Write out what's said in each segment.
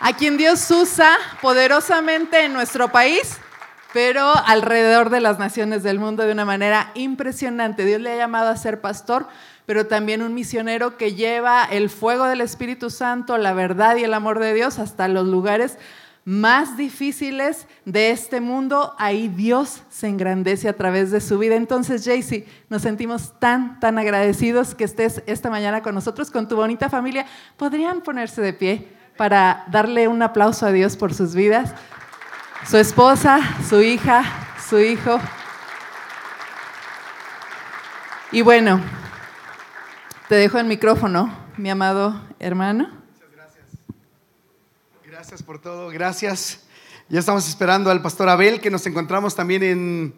a quien Dios usa poderosamente en nuestro país, pero alrededor de las naciones del mundo de una manera impresionante. Dios le ha llamado a ser pastor, pero también un misionero que lleva el fuego del Espíritu Santo, la verdad y el amor de Dios hasta los lugares más difíciles de este mundo, ahí Dios se engrandece a través de su vida. Entonces, Jaycee, nos sentimos tan, tan agradecidos que estés esta mañana con nosotros, con tu bonita familia. ¿Podrían ponerse de pie para darle un aplauso a Dios por sus vidas? Su esposa, su hija, su hijo. Y bueno, te dejo el micrófono, mi amado hermano. Gracias por todo, gracias. Ya estamos esperando al pastor Abel, que nos encontramos también en,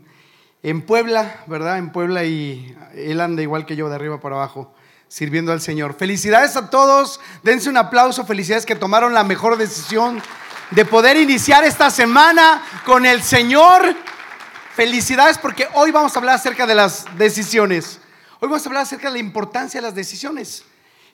en Puebla, ¿verdad? En Puebla y él anda igual que yo, de arriba para abajo, sirviendo al Señor. Felicidades a todos, dense un aplauso, felicidades que tomaron la mejor decisión de poder iniciar esta semana con el Señor. Felicidades porque hoy vamos a hablar acerca de las decisiones. Hoy vamos a hablar acerca de la importancia de las decisiones.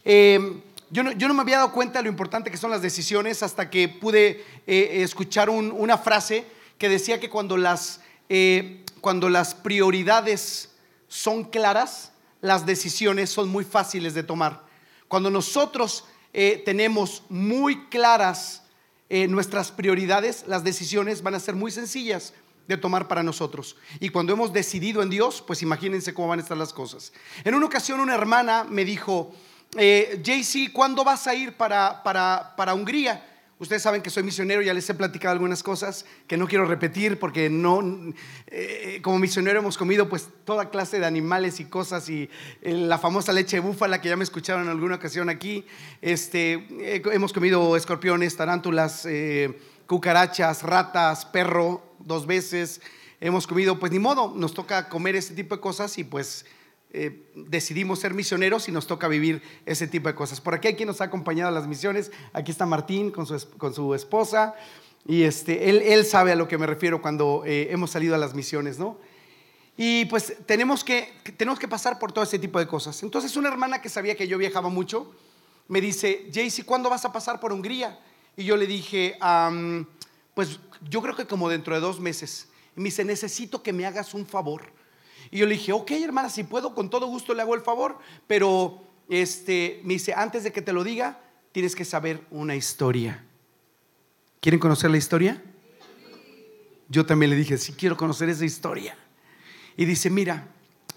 Eh, yo no, me había dado cuenta de lo importante que son las decisiones hasta que pude eh, escuchar una frase que decía que cuando las, eh, cuando las prioridades son claras, las decisiones son muy fáciles de tomar. Cuando nosotros eh, tenemos muy claras nuestras prioridades, las decisiones van a ser muy sencillas de tomar para nosotros. Y cuando hemos decidido en Dios, pues imagínense cómo van a estar las cosas. En una ocasión una hermana me dijo, eh, JC, ¿cuándo vas a ir para, para, Hungría? Ustedes saben que soy misionero, ya les he platicado algunas cosas que no quiero repetir porque no, eh, como misionero hemos comido pues toda clase de animales y cosas y eh, la famosa leche de búfala que ya me escucharon en alguna ocasión aquí. Este, hemos comido escorpiones, tarántulas, cucarachas, ratas, perro dos veces. Hemos comido, pues ni modo, nos toca comer ese tipo de cosas y pues eh, decidimos ser misioneros y nos toca vivir ese tipo de cosas. Por aquí hay quien nos ha acompañado a las misiones. Aquí está Martín con su, con su esposa. Y este, él, él, sabe a lo que me refiero cuando eh, hemos salido a las misiones, ¿no? Y pues tenemos que, tenemos que pasar por todo ese tipo de cosas. Entonces una hermana que sabía que yo viajaba mucho me dice, Jaycee, ¿cuándo vas a pasar por Hungría? Y yo le dije, pues yo creo que como dentro de dos meses. Y me dice, necesito que me hagas un favor y yo le dije, ok, hermana, si puedo, con todo gusto le hago el favor, pero este, me dice, antes de que te lo diga, tienes que saber una historia. ¿Quieren conocer la historia? Yo también le dije, sí quiero conocer esa historia. Y dice, mira,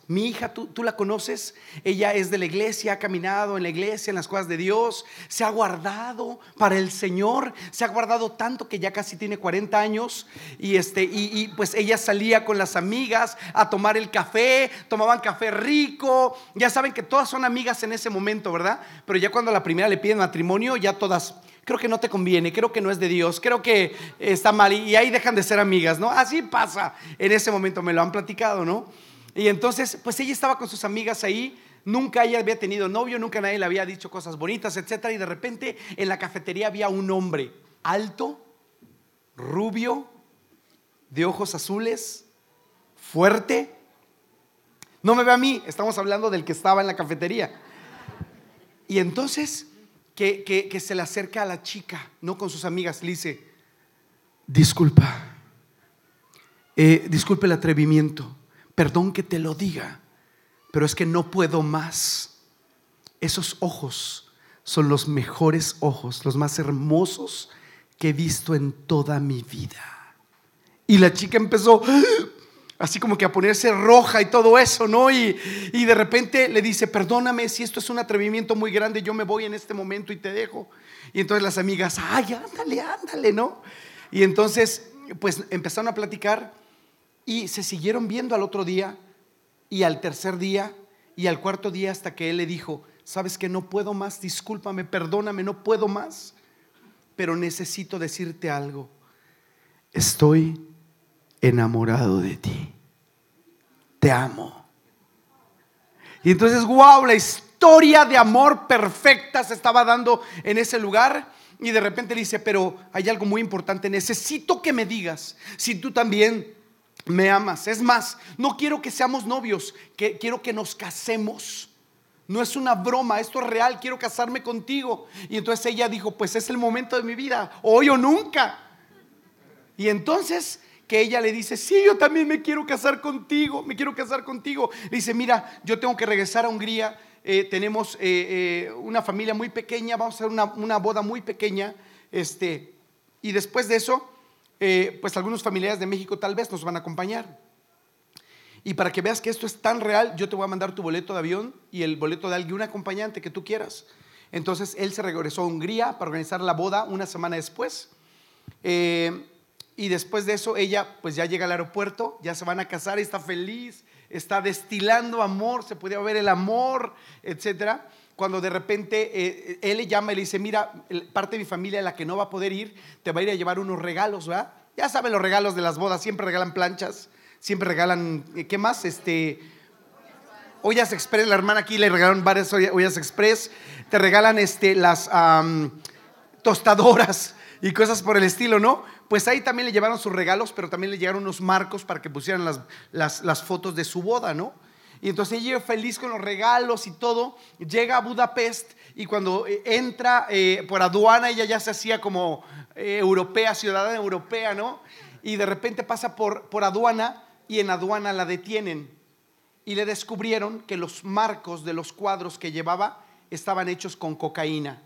mi hija, ¿tú, la conoces, ella es de la iglesia, ha caminado en la iglesia, en las cosas de Dios, se ha guardado para el Señor, se ha guardado tanto que ya casi tiene 40 años y, este, y, pues ella salía con las amigas a tomar el café, tomaban café rico, ya saben que todas son amigas en ese momento, ¿verdad? Pero ya cuando la primera le piden matrimonio, ya todas, creo que no te conviene, creo que no es de Dios, creo que está mal y ahí dejan de ser amigas, ¿no? Así pasa en ese momento, me lo han platicado, ¿no? Y entonces, pues ella estaba con sus amigas ahí. Nunca ella había tenido novio, nunca nadie le había dicho cosas bonitas, etcétera. Y de repente en la cafetería había un hombre alto, rubio, de ojos azules, fuerte. No me ve a mí, estamos hablando del que estaba en la cafetería. Y entonces que, que, se le acerca a la chica, no con sus amigas, le dice, disculpa, eh, disculpe el atrevimiento, perdón que te lo diga, pero es que no puedo más. Esos ojos son los mejores ojos, los más hermosos que he visto en toda mi vida. Y la chica empezó así como que a ponerse roja y todo eso, ¿no? Y, y, de repente le dice, perdóname si esto es un atrevimiento muy grande, yo me voy en este momento y te dejo. Y entonces las amigas, ay, ándale, ándale, ¿no? Y entonces, pues empezaron a platicar y se siguieron viendo al otro día y al tercer día y al cuarto día hasta que él le dijo, sabes que no puedo más, discúlpame, perdóname, no puedo más, pero necesito decirte algo. Estoy enamorado de ti. Te amo. Y entonces, wow, la historia de amor perfecta se estaba dando en ese lugar. Y de repente le dice, pero hay algo muy importante, necesito que me digas si tú también me amas. Es más, no quiero que seamos novios, quiero que nos casemos. No es una broma, esto es real, quiero casarme contigo. Y entonces ella dijo, pues es el momento de mi vida, hoy o nunca. Y entonces que ella le dice, sí, yo también me quiero casar contigo, me quiero casar contigo. Le dice, mira, yo tengo que regresar a Hungría, eh, tenemos eh, eh, una familia muy pequeña, vamos a hacer una, una, boda muy pequeña, este, y después de eso, pues algunos familiares de México tal vez nos van a acompañar. Y para que veas que esto es tan real, yo te voy a mandar tu boleto de avión y el boleto de algún acompañante que tú quieras. Entonces él se regresó a Hungría para organizar la boda una semana después. Eh, y después de eso ella pues ya llega al aeropuerto, ya se van a casar, está feliz, está destilando amor, se puede ver el amor, etcétera. Cuando de repente eh, él le llama y le dice, mira, parte de mi familia, la que no va a poder ir, te va a ir a llevar unos regalos, ¿verdad? Ya saben los regalos de las bodas, siempre regalan planchas, siempre regalan, eh, ¿qué más? Este, ollas express, la hermana aquí le regalaron varias ollas express, te regalan este, las tostadoras y cosas por el estilo, ¿no? Pues ahí también le llevaron sus regalos, pero también le llegaron unos marcos para que pusieran las, las, fotos de su boda, ¿no? Y entonces ella feliz con los regalos y todo, llega a Budapest y cuando eh, entra eh, por aduana, ella ya se hacía como europea, ciudadana europea, ¿no? Y de repente pasa por, por aduana y en aduana la detienen y le descubrieron que los marcos de los cuadros que llevaba estaban hechos con cocaína.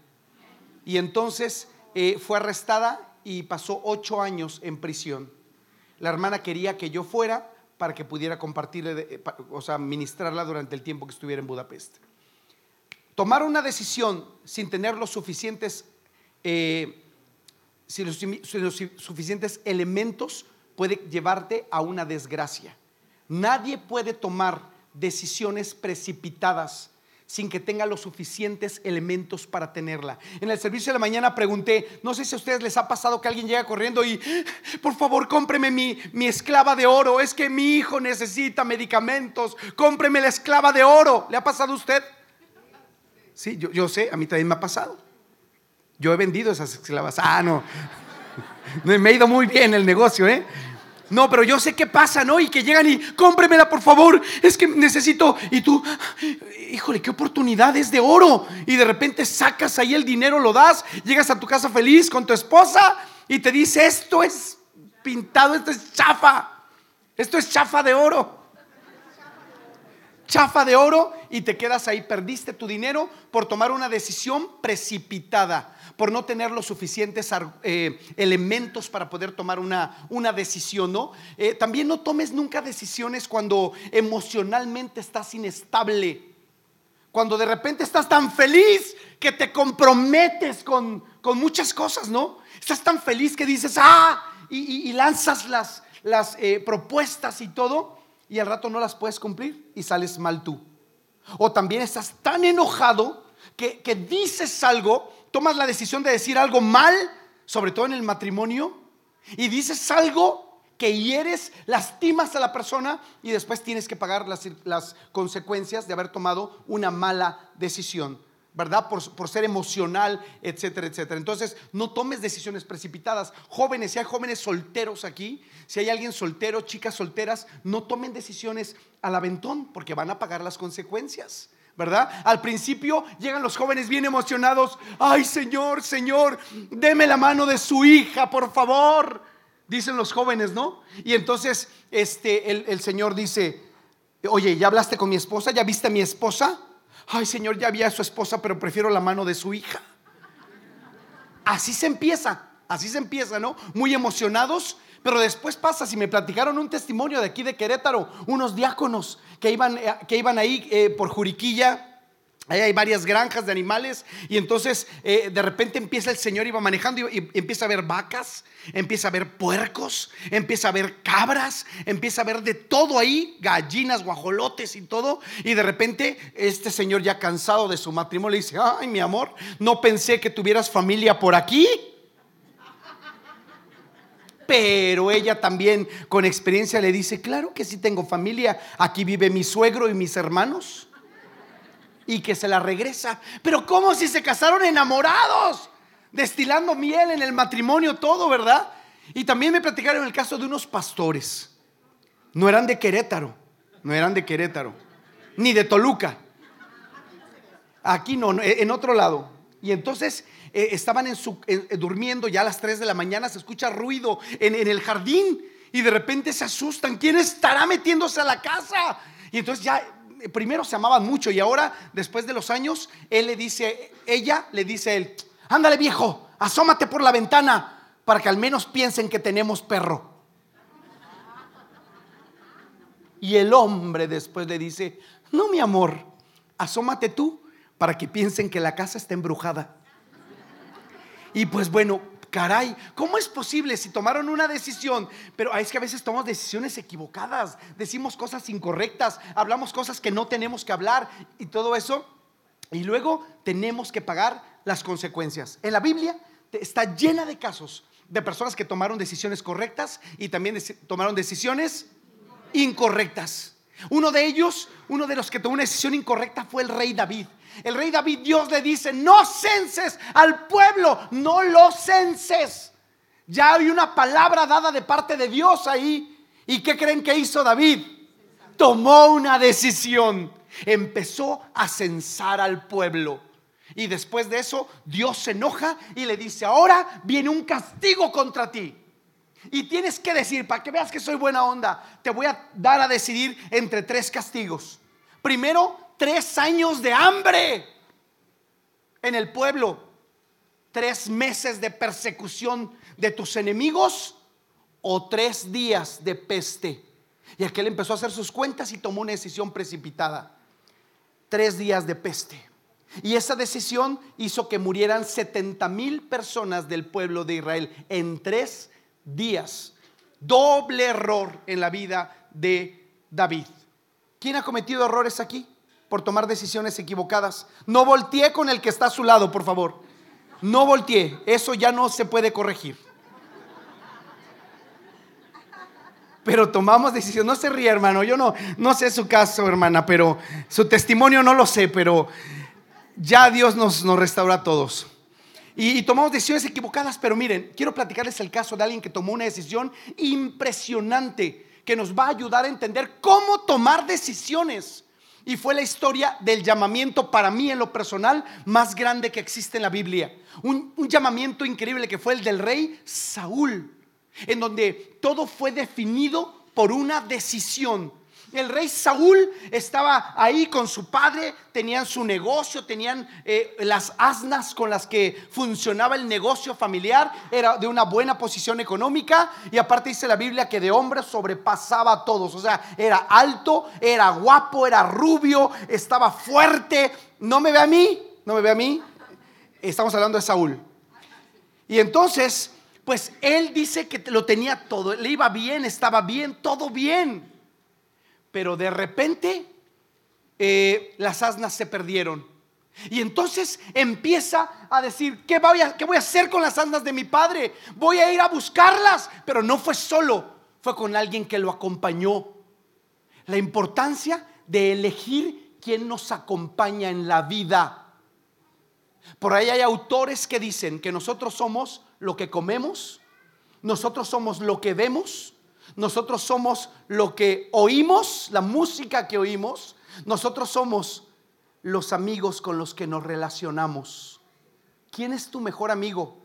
Y entonces eh, fue arrestada y pasó ocho años en prisión. La hermana quería que yo fuera para que pudiera compartirle, eh, o sea, ministrarla durante el tiempo que estuviera en Budapest. Tomar una decisión sin tener los suficientes, eh, sin los suficientes elementos puede llevarte a una desgracia. Nadie puede tomar decisiones precipitadas sin que tenga los suficientes elementos para tenerla. En el servicio de la mañana pregunté, no sé si a ustedes les ha pasado que alguien llega corriendo y, por favor, cómpreme mi, mi esclava de oro, es que mi hijo necesita medicamentos, cómpreme la esclava de oro. ¿Le ha pasado a usted? Sí, yo, yo sé, a mí también me ha pasado. Yo he vendido esas esclavas. Ah, no. Me ha ido muy bien el negocio, ¿eh? No, pero yo sé qué pasa, ¿no? Y que llegan y cómpremela, por favor. Es que necesito. Y tú, híjole, qué oportunidad es de oro. Y de repente sacas ahí el dinero, lo das, llegas a tu casa feliz con tu esposa y te dice: Esto es pintado, esto es chafa. Esto es chafa de oro. Chafa de oro y te quedas ahí. Perdiste tu dinero por tomar una decisión precipitada por no tener los suficientes eh, elementos para poder tomar una, una decisión, ¿no? Eh, también no tomes nunca decisiones cuando emocionalmente estás inestable. Cuando de repente estás tan feliz que te comprometes con, muchas cosas, ¿no? Estás tan feliz que dices, ah, y, lanzas las, las eh, propuestas y todo, y al rato no las puedes cumplir y sales mal tú. O también estás tan enojado que, que dices algo tomas la decisión de decir algo mal, sobre todo en el matrimonio, y dices algo que hieres, lastimas a la persona y después tienes que pagar las, consecuencias de haber tomado una mala decisión. ¿verdad? Por, por, ser emocional, etcétera, etcétera. Entonces, no tomes decisiones precipitadas. Jóvenes, si hay jóvenes solteros aquí, si hay alguien soltero, chicas solteras, no tomen decisiones al aventón porque van a pagar las consecuencias. ¿Verdad? Al principio llegan los jóvenes bien emocionados. Ay, Señor, Señor, deme la mano de su hija, por favor. Dicen los jóvenes, ¿no? Y entonces este, el, el Señor dice, oye, ¿ya hablaste con mi esposa? ¿Ya viste a mi esposa? Ay, Señor, ya vi a su esposa, pero prefiero la mano de su hija. Así se empieza, así se empieza, ¿no? Muy emocionados, pero después pasa, si me platicaron un testimonio de aquí de Querétaro, unos diáconos que iban, eh, que iban ahí eh, por Juriquilla. Ahí hay varias granjas de animales y entonces eh, de repente empieza el Señor, iba manejando y, empieza a ver vacas, empieza a ver puercos, empieza a ver cabras, empieza a ver de todo ahí, gallinas, guajolotes y todo. Y de repente este Señor ya cansado de su matrimonio le dice, ay mi amor, no pensé que tuvieras familia por aquí pero ella también con experiencia le dice, claro que sí tengo familia, aquí vive mi suegro y mis hermanos. Y que se la regresa. Pero ¿cómo si se casaron enamorados? Destilando miel en el matrimonio, todo, ¿verdad? Y también me platicaron el caso de unos pastores. No eran de Querétaro, no eran de Querétaro, ni de Toluca. Aquí no, en otro lado. Y entonces eh, estaban en su, durmiendo ya a las 3 de la mañana, se escucha ruido en, en el jardín y de repente se asustan. ¿Quién estará metiéndose a la casa? Y entonces ya eh, primero se amaban mucho y ahora, después de los años, él le dice, ella le dice a él, ándale viejo, asómate por la ventana para que al menos piensen que tenemos perro. Y el hombre después le dice, no mi amor, asómate tú para que piensen que la casa está embrujada. Y pues bueno, caray, ¿cómo es posible si tomaron una decisión? Pero es que a veces tomamos decisiones equivocadas, decimos cosas incorrectas, hablamos cosas que no tenemos que hablar y todo eso. Y luego tenemos que pagar las consecuencias. En la Biblia está llena de casos de personas que tomaron decisiones correctas y también tomaron decisiones incorrectas. Uno de ellos, uno de los que tomó una decisión incorrecta fue el rey David. El rey David, Dios le dice, no censes al pueblo, no lo censes. Ya hay una palabra dada de parte de Dios ahí. ¿Y qué creen que hizo David? Tomó una decisión. Empezó a censar al pueblo. Y después de eso, Dios se enoja y le dice, ahora viene un castigo contra ti. Y tienes que decir, para que veas que soy buena onda, te voy a dar a decidir entre tres castigos. Primero, tres años de hambre en el pueblo. Tres meses de persecución de tus enemigos o tres días de peste. Y aquel empezó a hacer sus cuentas y tomó una decisión precipitada. Tres días de peste. Y esa decisión hizo que murieran 70 mil personas del pueblo de Israel en tres días. Doble error en la vida de David. ¿Quién ha cometido errores aquí por tomar decisiones equivocadas? No voltee con el que está a su lado, por favor. No voltee. Eso ya no se puede corregir. Pero tomamos decisiones. No se ríe, hermano. Yo no, no sé su caso, hermana, pero su testimonio no lo sé, pero ya Dios nos, nos restaura a todos. Y, tomamos decisiones equivocadas, pero miren, quiero platicarles el caso de alguien que tomó una decisión impresionante que nos va a ayudar a entender cómo tomar decisiones. Y fue la historia del llamamiento para mí en lo personal más grande que existe en la Biblia. Un, llamamiento increíble que fue el del rey Saúl, en donde todo fue definido por una decisión el rey Saúl estaba ahí con su padre, tenían su negocio, tenían eh, las asnas con las que funcionaba el negocio familiar, era de una buena posición económica y aparte dice la Biblia que de hombre sobrepasaba a todos, o sea, era alto, era guapo, era rubio, estaba fuerte, no me ve a mí, no me ve a mí, estamos hablando de Saúl. Y entonces, pues él dice que lo tenía todo, le iba bien, estaba bien, todo bien pero de repente eh, las asnas se perdieron. Y entonces empieza a decir, ¿qué voy a, ¿qué voy a hacer con las asnas de mi padre? Voy a ir a buscarlas, pero no fue solo, fue con alguien que lo acompañó. La importancia de elegir quién nos acompaña en la vida. Por ahí hay autores que dicen que nosotros somos lo que comemos, nosotros somos lo que vemos, nosotros somos lo que oímos, la música que oímos. Nosotros somos los amigos con los que nos relacionamos. ¿Quién es tu mejor amigo?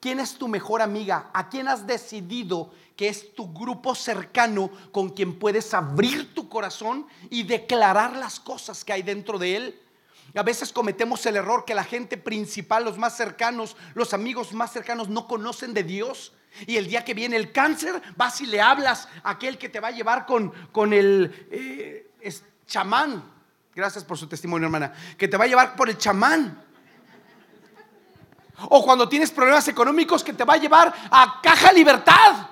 ¿Quién es tu mejor amiga? ¿A quién has decidido que es tu grupo cercano con quien puedes abrir tu corazón y declarar las cosas que hay dentro de él? A veces cometemos el error que la gente principal, los más cercanos, los amigos más cercanos no conocen de Dios y el día que viene el cáncer, vas y le hablas a aquel que te va a llevar con, con el eh, chamán. Gracias por su testimonio, hermana. Que te va a llevar por el chamán. O cuando tienes problemas económicos, que te va a llevar a Caja Libertad.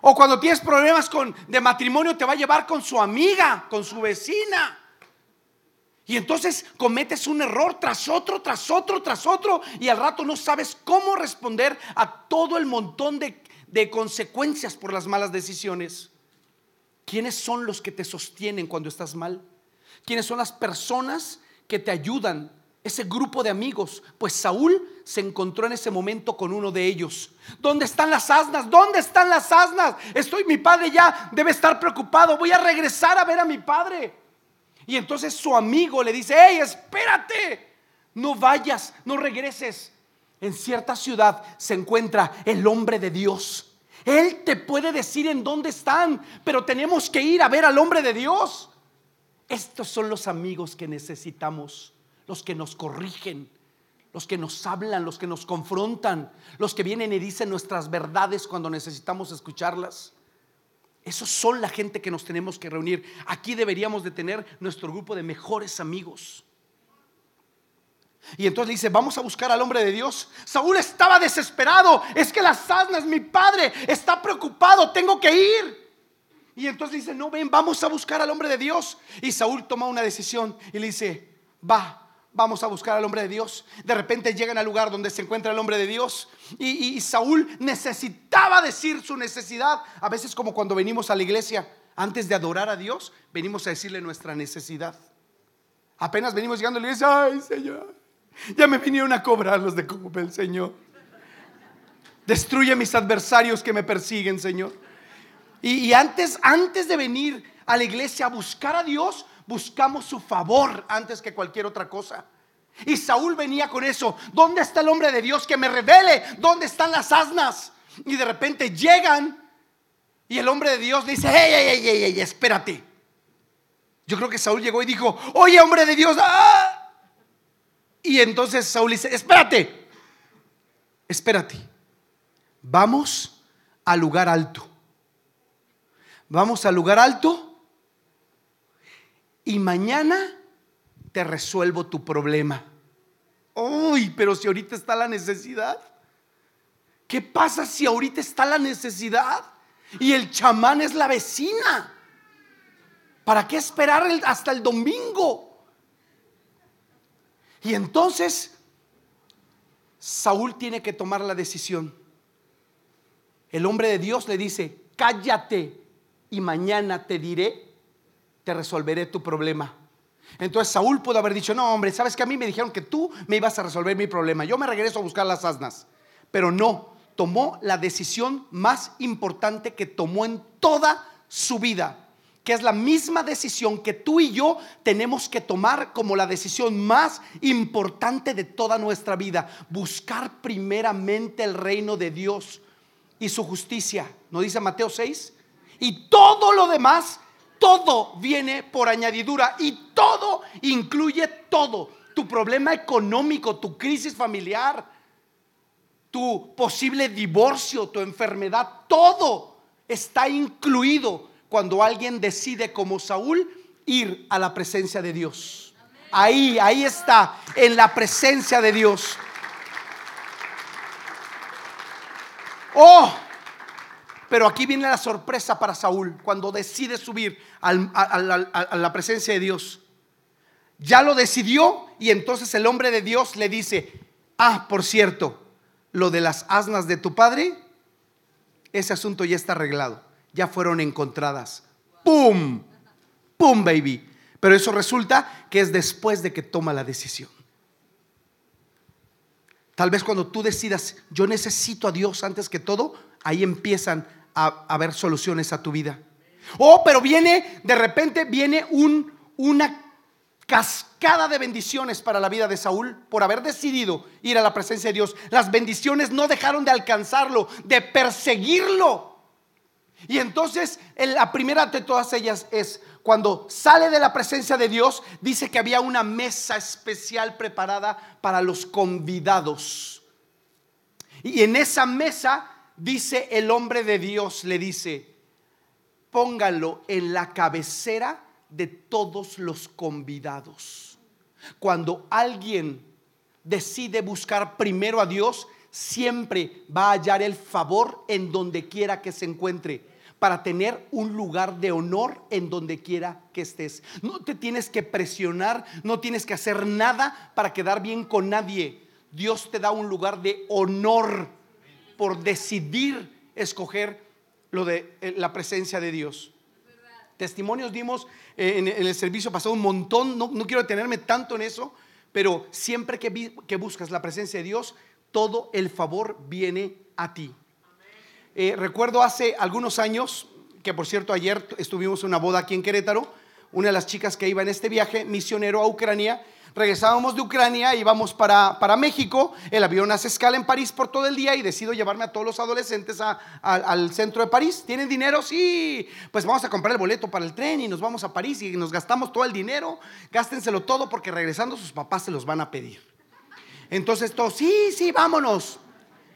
O cuando tienes problemas con, de matrimonio, te va a llevar con su amiga, con su vecina. Y entonces cometes un error tras otro, tras otro, tras otro, y al rato no sabes cómo responder a todo el montón de, consecuencias por las malas decisiones. ¿Quiénes son los que te sostienen cuando estás mal? ¿Quiénes son las personas que te ayudan? Ese grupo de amigos. Pues Saúl se encontró en ese momento con uno de ellos. ¿Dónde están las asnas? ¿Dónde están las asnas? Estoy, mi padre ya debe estar preocupado. Voy a regresar a ver a mi padre. Y entonces su amigo le dice, hey, espérate, no vayas, no regreses. En cierta ciudad se encuentra el hombre de Dios. Él te puede decir en dónde están, pero tenemos que ir a ver al hombre de Dios. Estos son los amigos que necesitamos, los que nos corrigen, los que nos hablan, los que nos confrontan, los que vienen y dicen nuestras verdades cuando necesitamos escucharlas. Esos son la gente que nos tenemos que reunir. Aquí deberíamos de tener nuestro grupo de mejores amigos. Y entonces dice, vamos a buscar al hombre de Dios. Saúl estaba desesperado. Es que las asnas, mi padre, está preocupado. Tengo que ir. Y entonces dice, no, ven, vamos a buscar al hombre de Dios. Y Saúl toma una decisión y le dice, va, vamos a buscar al hombre de Dios. De repente llegan al lugar donde se encuentra el hombre de Dios. Y, Saúl necesitaba decir su necesidad. A veces como cuando venimos a la iglesia, antes de adorar a Dios, venimos a decirle nuestra necesidad. Apenas venimos llegando a la iglesia, ay Señor, ya me vinieron a cobrar los de el Señor. Destruye mis adversarios que me persiguen, Señor. Y, y, antes, antes de venir a la iglesia a buscar a Dios, buscamos su favor antes que cualquier otra cosa. Y Saúl venía con eso. ¿Dónde está el hombre de Dios que me revele? ¿Dónde están las asnas? Y de repente llegan y el hombre de Dios le dice, hey, hey, hey, hey, espérate. Yo creo que Saúl llegó y dijo, oye, hombre de Dios, ¡ah! Y entonces Saúl dice, espérate, espérate, vamos al lugar alto. Vamos al lugar alto y mañana te resuelvo tu problema. Uy, pero si ahorita está la necesidad. ¿Qué pasa si ahorita está la necesidad? Y el chamán es la vecina. ¿Para qué esperar hasta el domingo? Y entonces Saúl tiene que tomar la decisión. El hombre de Dios le dice, cállate y mañana te diré, te resolveré tu problema. Entonces Saúl pudo haber dicho, no hombre, sabes que a mí me dijeron que tú me ibas a resolver mi problema. Yo me regreso a buscar las asnas. Pero no, tomó la decisión más importante que tomó en toda su vida que es la misma decisión que tú y yo tenemos que tomar como la decisión más importante de toda nuestra vida. Buscar primeramente el reino de Dios y su justicia. ¿No dice Mateo 6? Y todo lo demás, todo viene por añadidura y todo incluye todo. Tu problema económico, tu crisis familiar, tu posible divorcio, tu enfermedad, todo está incluido cuando alguien decide como Saúl ir a la presencia de Dios. Ahí, ahí está, en la presencia de Dios. Oh, pero aquí viene la sorpresa para Saúl cuando decide subir a la presencia de Dios. Ya lo decidió y entonces el hombre de Dios le dice, ah, por cierto, lo de las asnas de tu padre, ese asunto ya está arreglado ya fueron encontradas. ¡Pum! ¡Pum, baby! Pero eso resulta que es después de que toma la decisión. Tal vez cuando tú decidas, yo necesito a Dios antes que todo, ahí empiezan a haber soluciones a tu vida. Oh, pero viene, de repente viene un, una cascada de bendiciones para la vida de Saúl por haber decidido ir a la presencia de Dios. Las bendiciones no dejaron de alcanzarlo, de perseguirlo. Y entonces la primera de todas ellas es cuando sale de la presencia de Dios, dice que había una mesa especial preparada para los convidados. Y en esa mesa dice el hombre de Dios, le dice, póngalo en la cabecera de todos los convidados. Cuando alguien decide buscar primero a Dios, siempre va a hallar el favor en donde quiera que se encuentre para tener un lugar de honor en donde quiera que estés. No te tienes que presionar, no tienes que hacer nada para quedar bien con nadie. Dios te da un lugar de honor por decidir escoger lo de eh, la presencia de Dios. Testimonios dimos eh, en el servicio pasado un montón, no, quiero detenerme tanto en eso, pero siempre que, que buscas la presencia de Dios, todo el favor viene a ti. Eh, recuerdo hace algunos años, que por cierto ayer estuvimos en una boda aquí en Querétaro, una de las chicas que iba en este viaje misionero a Ucrania, regresábamos de Ucrania, íbamos para, para México, el avión hace escala en París por todo el día y decido llevarme a todos los adolescentes al centro de París. ¿Tienen dinero? Sí, pues vamos a comprar el boleto para el tren y nos vamos a París y nos gastamos todo el dinero, gástenselo todo porque regresando sus papás se los van a pedir. Entonces todos, sí, sí, vámonos.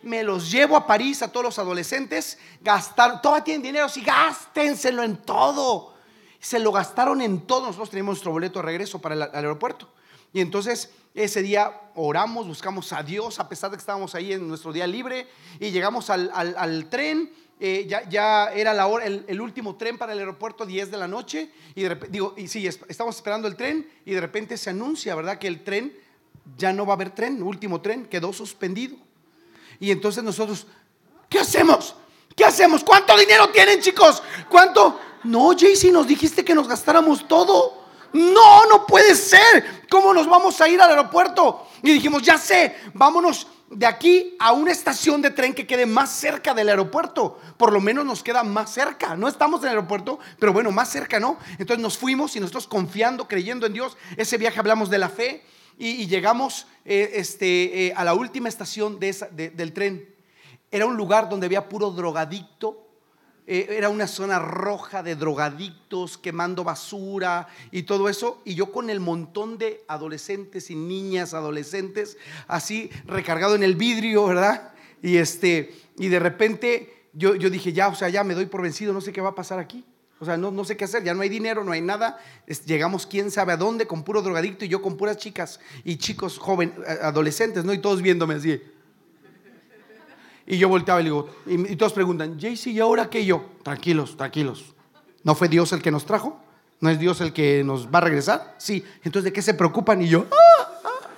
Me los llevo a París a todos los adolescentes, gastar, todavía tienen dinero, sí, gástenselo en todo. Se lo gastaron en todo. Nosotros teníamos nuestro boleto de regreso para el aeropuerto. Y entonces ese día oramos, buscamos a Dios, a pesar de que estábamos ahí en nuestro día libre, y llegamos al, tren. Eh, ya, ya, era la hora, el, último tren para el aeropuerto, 10 de la noche, y digo, y sí, estamos esperando el tren, y de repente se anuncia, ¿verdad? Que el tren ya no va a haber tren, último tren, quedó suspendido. Y entonces nosotros, ¿qué hacemos? ¿Qué hacemos? ¿Cuánto dinero tienen, chicos? ¿Cuánto? No, Jaycee, nos dijiste que nos gastáramos todo. No, no puede ser. ¿Cómo nos vamos a ir al aeropuerto? Y dijimos, ya sé, vámonos de aquí a una estación de tren que quede más cerca del aeropuerto. Por lo menos nos queda más cerca. No estamos en el aeropuerto, pero bueno, más cerca, ¿no? Entonces nos fuimos y nosotros confiando, creyendo en Dios. Ese viaje hablamos de la fe y, llegamos eh, este, eh, a la última estación del tren. Era un lugar donde había puro drogadicto, eh, era una zona roja de drogadictos, quemando basura y todo eso. Y yo con el montón de adolescentes y niñas adolescentes, así recargado en el vidrio, ¿verdad? Y, este, y de repente yo, yo dije, ya, o sea, ya me doy por vencido, no sé qué va a pasar aquí. O sea, no, no sé qué hacer, ya no hay dinero, no hay nada. llegamos quién sabe a dónde con puro drogadicto y yo con puras chicas y chicos jóvenes, adolescentes, ¿no? Y todos viéndome así. Y yo volteaba y digo, y, todos preguntan, JC, ¿y ahora qué yo? Tranquilos, tranquilos. ¿No fue Dios el que nos trajo? ¿No es Dios el que nos va a regresar? Sí. Entonces, ¿de qué se preocupan? Y yo, ah, ah,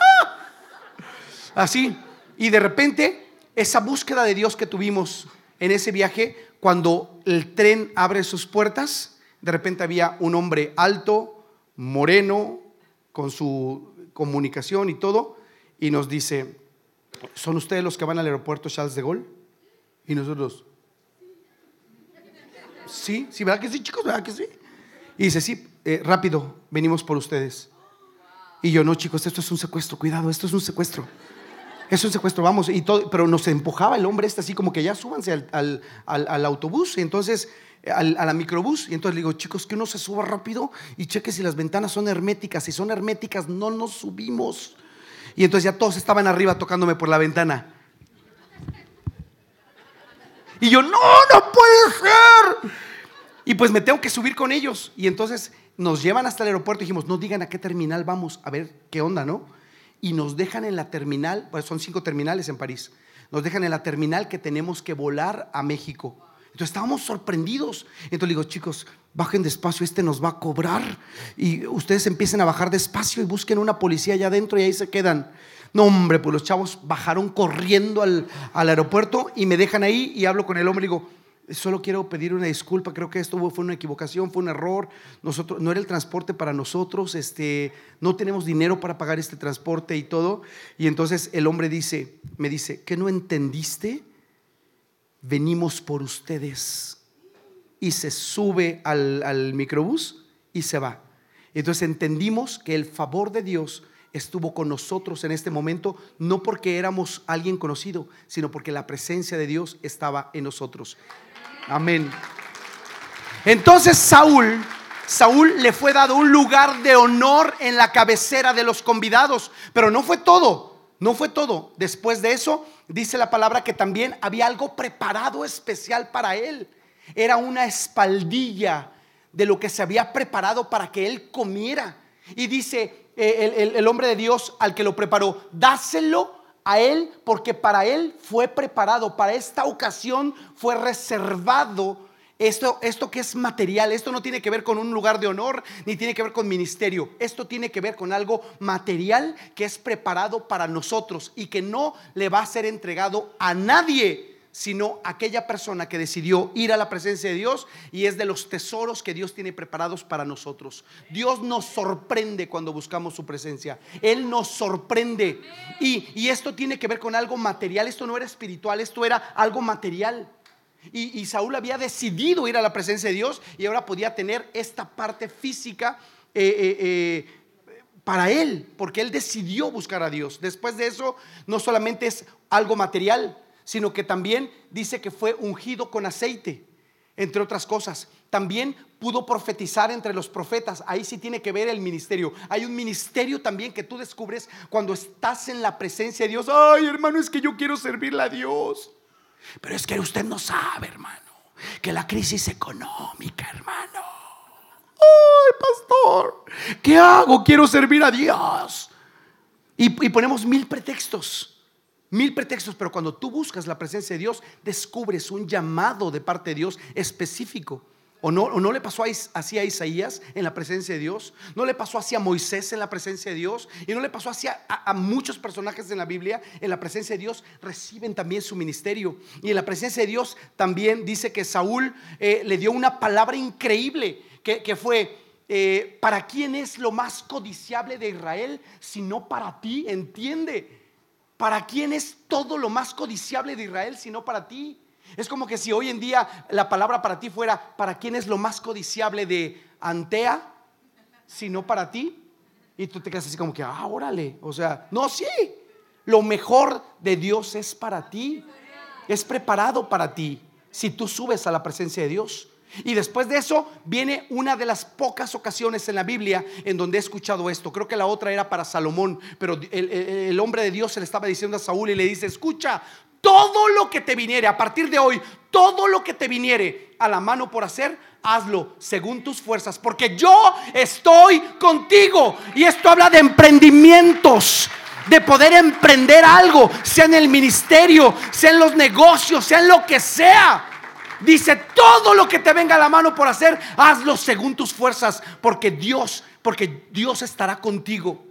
ah". así. Y de repente, esa búsqueda de Dios que tuvimos en ese viaje, cuando el tren abre sus puertas, de repente había un hombre alto, moreno, con su comunicación y todo, y nos dice, ¿Son ustedes los que van al aeropuerto Charles de Gaulle? Y nosotros, sí, sí, ¿verdad que sí, chicos? ¿Verdad que sí? Y dice, sí, eh, rápido, venimos por ustedes. Y yo, no, chicos, esto es un secuestro, cuidado, esto es un secuestro. Es un secuestro, vamos, y todo, pero nos empujaba el hombre este así como que ya súbanse al, autobús, y entonces, al, a la microbús, y entonces le digo, chicos, que uno se suba rápido y cheque si las ventanas son herméticas, si son herméticas, no nos subimos. Y entonces ya todos estaban arriba tocándome por la ventana. Y yo, no, no puede ser. Y pues me tengo que subir con ellos. Y entonces nos llevan hasta el aeropuerto y dijimos, no digan a qué terminal vamos, a ver qué onda, ¿no? Y nos dejan en la terminal, pues son cinco terminales en París, nos dejan en la terminal que tenemos que volar a México. Entonces estábamos sorprendidos. Entonces le digo, chicos, bajen despacio, este nos va a cobrar. Y ustedes empiecen a bajar despacio y busquen una policía allá adentro y ahí se quedan. No, hombre, pues los chavos bajaron corriendo al, aeropuerto y me dejan ahí y hablo con el hombre y digo, solo quiero pedir una disculpa, creo que esto fue una equivocación, fue un error, nosotros, no era el transporte para nosotros, este, no tenemos dinero para pagar este transporte y todo. Y entonces el hombre dice, me dice, ¿qué no entendiste? Venimos por ustedes. Y se sube al, microbús y se va. Entonces entendimos que el favor de Dios estuvo con nosotros en este momento, no porque éramos alguien conocido, sino porque la presencia de Dios estaba en nosotros. Amén. Entonces Saúl, Saúl le fue dado un lugar de honor en la cabecera de los convidados, pero no fue todo, no fue todo. Después de eso, dice la palabra que también había algo preparado especial para él. Era una espaldilla de lo que se había preparado para que él comiera. Y dice eh, el, hombre de Dios al que lo preparó, dáselo a él porque para él fue preparado, para esta ocasión fue reservado esto, esto que es material, esto no tiene que ver con un lugar de honor, ni tiene que ver con ministerio. Esto tiene que ver con algo material que es preparado para nosotros y que no le va a ser entregado a nadie, sino a aquella persona que decidió ir a la presencia de Dios y es de los tesoros que Dios tiene preparados para nosotros. Dios nos sorprende cuando buscamos su presencia. Él nos sorprende. Y, y esto tiene que ver con algo material. Esto no era espiritual, esto era algo material. Y, Saúl había decidido ir a la presencia de Dios y ahora podía tener esta parte física eh, eh, eh, para él, porque él decidió buscar a Dios. Después de eso, no solamente es algo material, sino que también dice que fue ungido con aceite, entre otras cosas. También pudo profetizar entre los profetas. Ahí sí tiene que ver el ministerio. Hay un ministerio también que tú descubres cuando estás en la presencia de Dios. Ay, hermano, es que yo quiero servirle a Dios. Pero es que usted no sabe, hermano, que la crisis económica, hermano. Ay, pastor, ¿qué hago? Quiero servir a Dios. Y, y ponemos mil pretextos. Mil pretextos, pero cuando tú buscas la presencia de Dios, descubres un llamado de parte de Dios específico. ¿O no, no le pasó así a Isaías en la presencia de Dios? ¿No le pasó así a Moisés en la presencia de Dios? ¿Y no le pasó así a, muchos personajes en la Biblia en la presencia de Dios? Reciben también su ministerio. Y en la presencia de Dios también dice que Saúl eh, le dio una palabra increíble que, fue, eh, ¿para quién es lo más codiciable de Israel? Si no para ti, entiende. ¿Para quién es todo lo más codiciable de Israel si no para ti? Es como que si hoy en día la palabra para ti fuera, ¿para quién es lo más codiciable de Antea? Si no para ti. Y tú te quedas así como que, ah, órale. O sea, no, sí. Lo mejor de Dios es para ti. Es preparado para ti. Si tú subes a la presencia de Dios. Y después de eso viene una de las pocas ocasiones en la Biblia en donde he escuchado esto. Creo que la otra era para Salomón, pero el, el, hombre de Dios se le estaba diciendo a Saúl y le dice, escucha, todo lo que te viniere, a partir de hoy, todo lo que te viniere a la mano por hacer, hazlo según tus fuerzas, porque yo estoy contigo. Y esto habla de emprendimientos, de poder emprender algo, sea en el ministerio, sea en los negocios, sea en lo que sea. Dice, todo lo que te venga a la mano por hacer, hazlo según tus fuerzas, porque Dios, porque Dios estará contigo.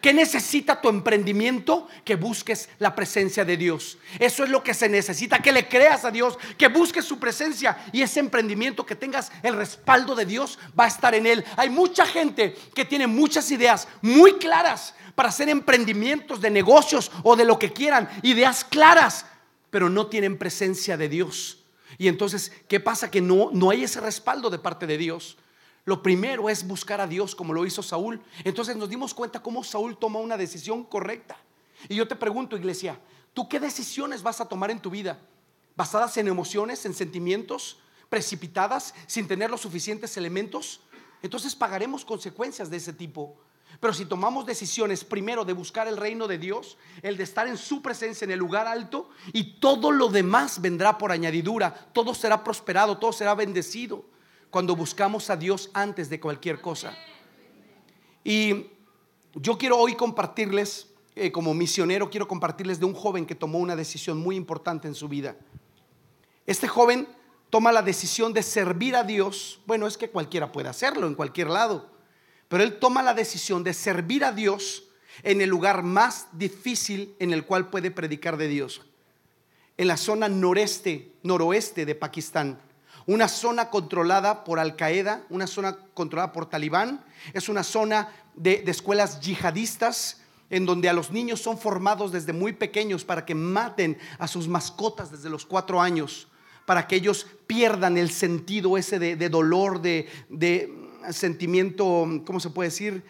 ¿Qué necesita tu emprendimiento? Que busques la presencia de Dios. Eso es lo que se necesita, que le creas a Dios, que busques su presencia y ese emprendimiento, que tengas el respaldo de Dios, va a estar en él. Hay mucha gente que tiene muchas ideas muy claras para hacer emprendimientos de negocios o de lo que quieran, ideas claras, pero no tienen presencia de Dios. Y entonces, ¿qué pasa? Que no, no hay ese respaldo de parte de Dios. Lo primero es buscar a Dios como lo hizo Saúl. Entonces nos dimos cuenta cómo Saúl tomó una decisión correcta. Y yo te pregunto, iglesia, ¿tú qué decisiones vas a tomar en tu vida? ¿Basadas en emociones, en sentimientos, precipitadas, sin tener los suficientes elementos? Entonces pagaremos consecuencias de ese tipo. Pero si tomamos decisiones primero de buscar el reino de Dios, el de estar en su presencia en el lugar alto, y todo lo demás vendrá por añadidura, todo será prosperado, todo será bendecido cuando buscamos a Dios antes de cualquier cosa. Y yo quiero hoy compartirles, eh, como misionero, quiero compartirles de un joven que tomó una decisión muy importante en su vida. Este joven toma la decisión de servir a Dios. Bueno, es que cualquiera puede hacerlo en cualquier lado, pero él toma la decisión de servir a Dios en el lugar más difícil en el cual puede predicar de Dios, en la zona noreste, noroeste de Pakistán una zona controlada por Al Qaeda, una zona controlada por Talibán, es una zona de, escuelas yihadistas en donde a los niños son formados desde muy pequeños para que maten a sus mascotas desde los cuatro años, para que ellos pierdan el sentido ese de, dolor, de, de sentimiento, ¿cómo se puede decir?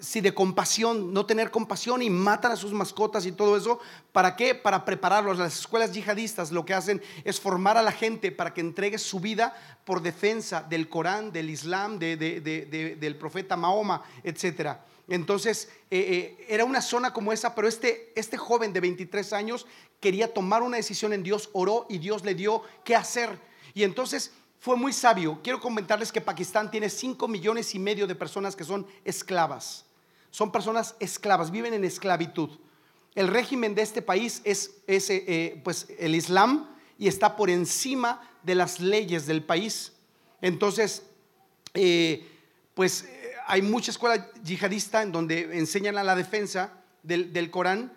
Si de compasión, no tener compasión y matan a sus mascotas y todo eso. ¿Para qué? Para prepararlos. Las escuelas yihadistas lo que hacen es formar a la gente para que entregue su vida por defensa del Corán, del Islam, del profeta Mahoma, etc. Entonces, eh, eh, era una zona como esa, pero este, este joven de 23 años quería tomar una decisión en Dios, oró y Dios le dio qué hacer. Y entonces fue muy sabio. Quiero comentarles que Pakistán tiene 5 millones y medio de personas que son esclavas son personas esclavas, viven en esclavitud. El régimen de este país es, eh, pues, el Islam y está por encima de las leyes del país. Entonces, eh, pues eh, hay mucha escuela yihadista en donde enseñan a la defensa del, del Corán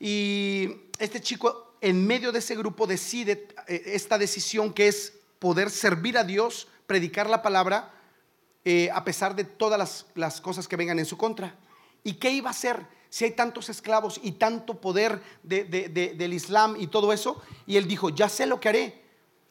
y este chico en medio de ese grupo decide esta decisión que es poder servir a Dios, predicar la palabra eh, a pesar de todas las, cosas que vengan en su contra. ¿Y qué iba a hacer si hay tantos esclavos y tanto poder del Islam y todo eso? Y él dijo, ya sé lo que haré.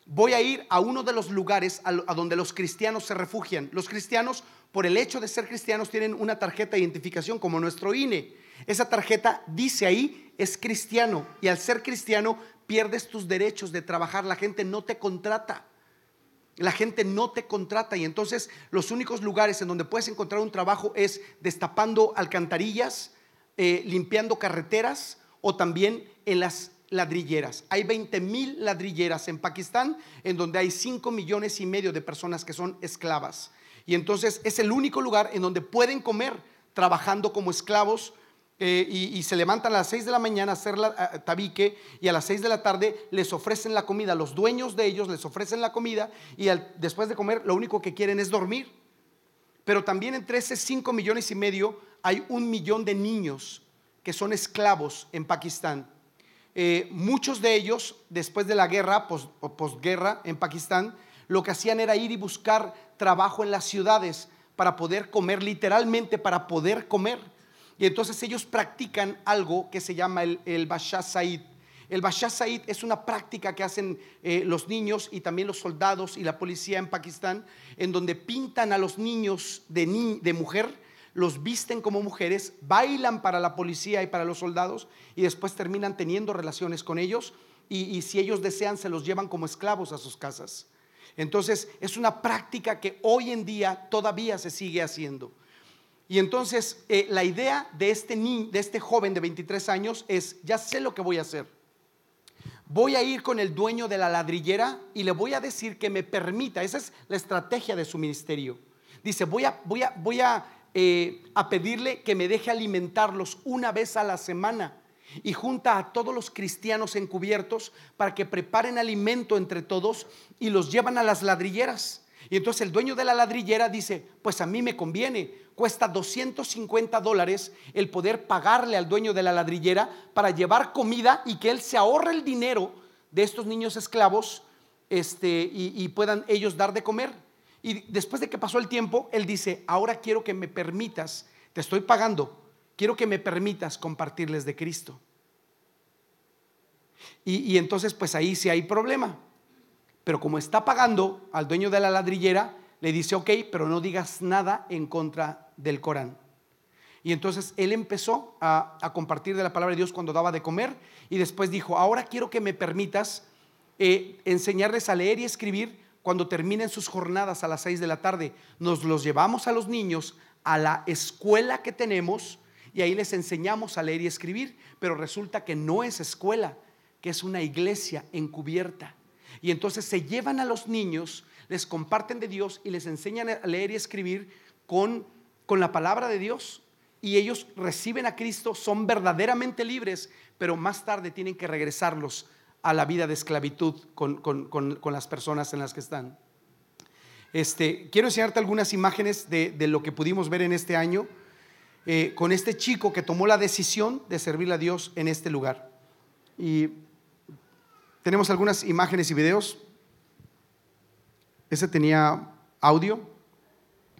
voy a ir a uno de los lugares a, a donde los cristianos se refugian. Los cristianos, por el hecho de ser cristianos, tienen una tarjeta de identificación como nuestro INE. Esa tarjeta dice ahí, es cristiano. Y al ser cristiano, pierdes tus derechos de trabajar. La gente no te contrata. La gente no te contrata y entonces los únicos lugares en donde puedes encontrar un trabajo es destapando alcantarillas, eh, limpiando carreteras o también en las ladrilleras. Hay 20 mil ladrilleras en Pakistán en donde hay 5 millones y medio de personas que son esclavas. Y entonces es el único lugar en donde pueden comer trabajando como esclavos eh, y, se levantan a las 6 de la mañana a hacer la, tabique y a las 6 de la tarde les ofrecen la comida. Los dueños de ellos les ofrecen la comida y después de comer lo único que quieren es dormir. Pero también entre ese 5 millones y medio hay un millón de niños que son esclavos en Pakistán. Eh, muchos de ellos, después de la guerra o posguerra en Pakistán, lo que hacían era ir y buscar trabajo en las ciudades para poder comer, literalmente para poder comer. Y entonces ellos practican algo que se llama el, el Bashar Said. El Bashar Said es una práctica que hacen eh, los niños y también los soldados y la policía en Pakistán, en donde pintan a los niños de, de mujer, los visten como mujeres, bailan para la policía y para los soldados y después terminan teniendo relaciones con ellos y si ellos desean se los llevan como esclavos a sus casas. Entonces es una práctica que hoy en día todavía se sigue haciendo. Y entonces eh, la idea de este, de este joven de 23 años es, ya sé lo que voy a hacer. Voy a ir con el dueño de la ladrillera y le voy a decir que me permita, esa es la estrategia de su ministerio. Dice, voy a, voy a, voy a, eh, a pedirle que me deje alimentarlos una vez a la semana y junta a todos los cristianos encubiertos para que preparen alimento entre todos y los llevan a las ladrilleras. Y entonces el dueño de la ladrillera dice, pues a mí me conviene, cuesta 250 dólares el poder pagarle al dueño de la ladrillera para llevar comida y que él se ahorre el dinero de estos niños esclavos este, y, puedan ellos dar de comer. Y después de que pasó el tiempo, él dice, ahora quiero que me permitas, te estoy pagando, quiero que me permitas compartirles de Cristo. Y, y, entonces, pues ahí sí hay problema. Pero como está pagando al dueño de la ladrillera, le dice, ok, pero no digas nada en contra del Corán. Y entonces él empezó a, compartir de la palabra de Dios cuando daba de comer y después dijo, ahora quiero que me permitas eh, enseñarles a leer y escribir cuando terminen sus jornadas a las seis de la tarde. Nos los llevamos a los niños a la escuela que tenemos y ahí les enseñamos a leer y escribir, pero resulta que no es escuela, que es una iglesia encubierta. Y entonces se llevan a los niños les comparten de Dios y les enseñan a leer y escribir con, con la palabra de Dios. Y ellos reciben a Cristo, son verdaderamente libres, pero más tarde tienen que regresarlos a la vida de esclavitud con, las personas en las que están. Este, quiero enseñarte algunas imágenes de, lo que pudimos ver en este año eh, con este chico que tomó la decisión de servirle a Dios en este lugar. Y tenemos algunas imágenes y videos. Ese tenía audio.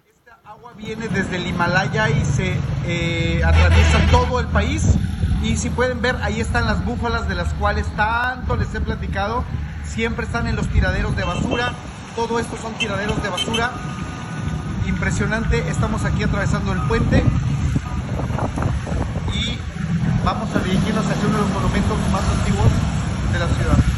Esta agua viene desde el Himalaya y se eh, atraviesa todo el país. Y si pueden ver, ahí están las búfalas de las cuales tanto les he platicado. Siempre están en los tiraderos de basura. Todo esto son tiraderos de basura. Impresionante. Estamos aquí atravesando el puente. Y vamos a dirigirnos hacia uno de los monumentos más antiguos de la ciudad.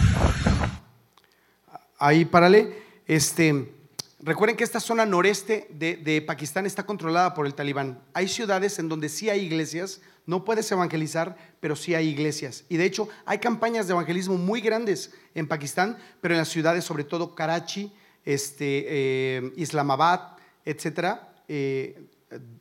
Ahí, párale. Este, recuerden que esta zona noreste de, Pakistán está controlada por el talibán. Hay ciudades en donde sí hay iglesias, no puedes evangelizar, pero sí hay iglesias. Y de hecho hay campañas de evangelismo muy grandes en Pakistán, pero en las ciudades, sobre todo Karachi, este, eh, Islamabad, etcétera, eh,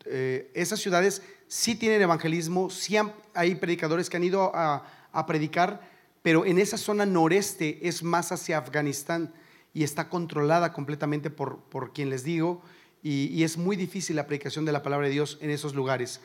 eh, esas ciudades sí tienen evangelismo, sí hay predicadores que han ido a, a predicar, pero en esa zona noreste es más hacia Afganistán y está controlada completamente por, por quien les digo, y, es muy difícil la predicación de la palabra de Dios en esos lugares.